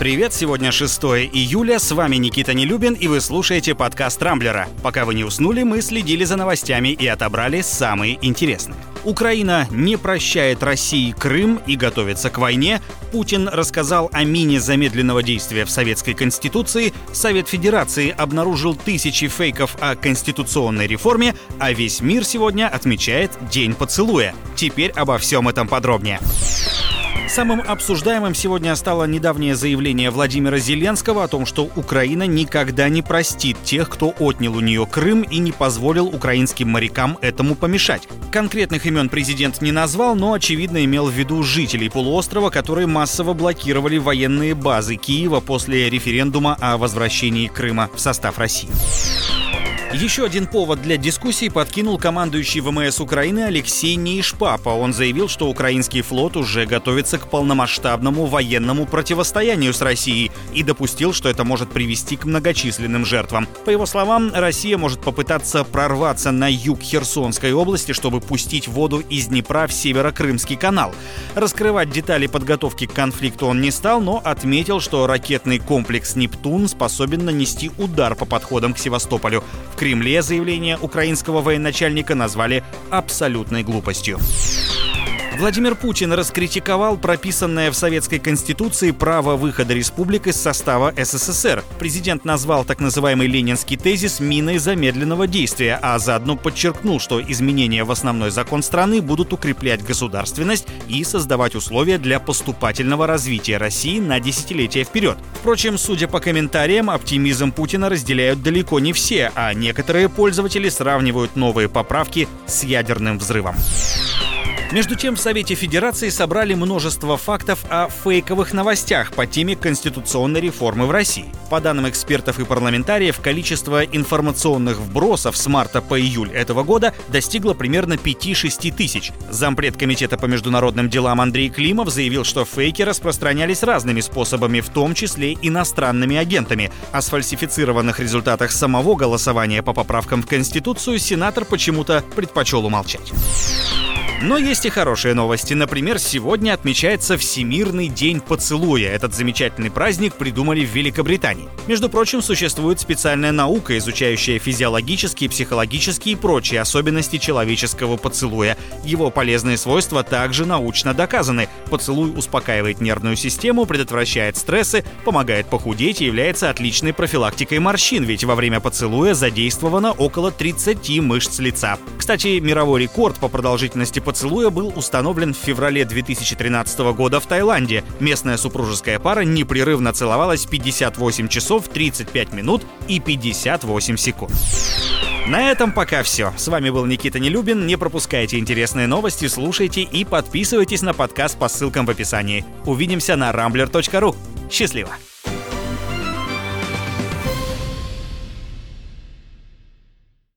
Привет, сегодня 6 июля, с вами Никита Нелюбин и вы слушаете подкаст Рамблера. Пока вы не уснули, мы следили за новостями и отобрали самые интересные. Украина не прощает России Крым и готовится к войне. Путин рассказал о мине замедленного действия в Советской Конституции. Совет Федерации обнаружил тысячи фейков о конституционной реформе, а весь мир сегодня отмечает День поцелуя. Теперь обо всем этом подробнее. Самым обсуждаемым сегодня стало недавнее заявление Владимира Зеленского о том, что Украина никогда не простит тех, кто отнял у нее Крым и не позволил украинским морякам этому помешать. Конкретных имен президент не назвал, но, очевидно, имел в виду жителей полуострова, которые массово блокировали военные базы Киева после референдума о возвращении Крыма в состав России. Еще один повод для дискуссии подкинул командующий ВМС Украины Алексей Нейшпапа. Он заявил, что украинский флот уже готовится к полномасштабному военному противостоянию с Россией и допустил, что это может привести к многочисленным жертвам. По его словам, Россия может попытаться прорваться на юг Херсонской области, чтобы пустить воду из Днепра в Северо-Крымский канал. Раскрывать детали подготовки к конфликту он не стал, но отметил, что ракетный комплекс «Нептун» способен нанести удар по подходам к Севастополю. В Кремле заявление украинского военачальника назвали абсолютной глупостью. Владимир Путин раскритиковал прописанное в Советской Конституции право выхода республик из состава СССР. Президент назвал так называемый ленинский тезис миной замедленного действия, а заодно подчеркнул, что изменения в основной закон страны будут укреплять государственность и создавать условия для поступательного развития России на десятилетия вперед. Впрочем, судя по комментариям, оптимизм Путина разделяют далеко не все, а некоторые пользователи сравнивают новые поправки с ядерным взрывом. Между тем, в Совете Федерации собрали множество фактов о фейковых новостях по теме конституционной реформы в России. По данным экспертов и парламентариев, количество информационных вбросов с марта по июль этого года достигло примерно 5-6 тысяч. Зампред Комитета по международным делам Андрей Климов заявил, что фейки распространялись разными способами, в том числе иностранными агентами. О сфальсифицированных результатах самого голосования по поправкам в Конституцию сенатор почему-то предпочел умолчать. Но есть и хорошие новости. Например, сегодня отмечается Всемирный день поцелуя. Этот замечательный праздник придумали в Великобритании. Между прочим, существует специальная наука, изучающая физиологические, психологические и прочие особенности человеческого поцелуя. Его полезные свойства также научно доказаны. Поцелуй успокаивает нервную систему, предотвращает стрессы, помогает похудеть и является отличной профилактикой морщин, ведь во время поцелуя задействовано около 30 мышц лица. Кстати, мировой рекорд по продолжительности поцелуя поцелуя был установлен в феврале 2013 года в Таиланде. Местная супружеская пара непрерывно целовалась 58 часов 35 минут и 58 секунд. На этом пока все. С вами был Никита Нелюбин. Не пропускайте интересные новости, слушайте и подписывайтесь на подкаст по ссылкам в описании. Увидимся на rambler.ru. Счастливо!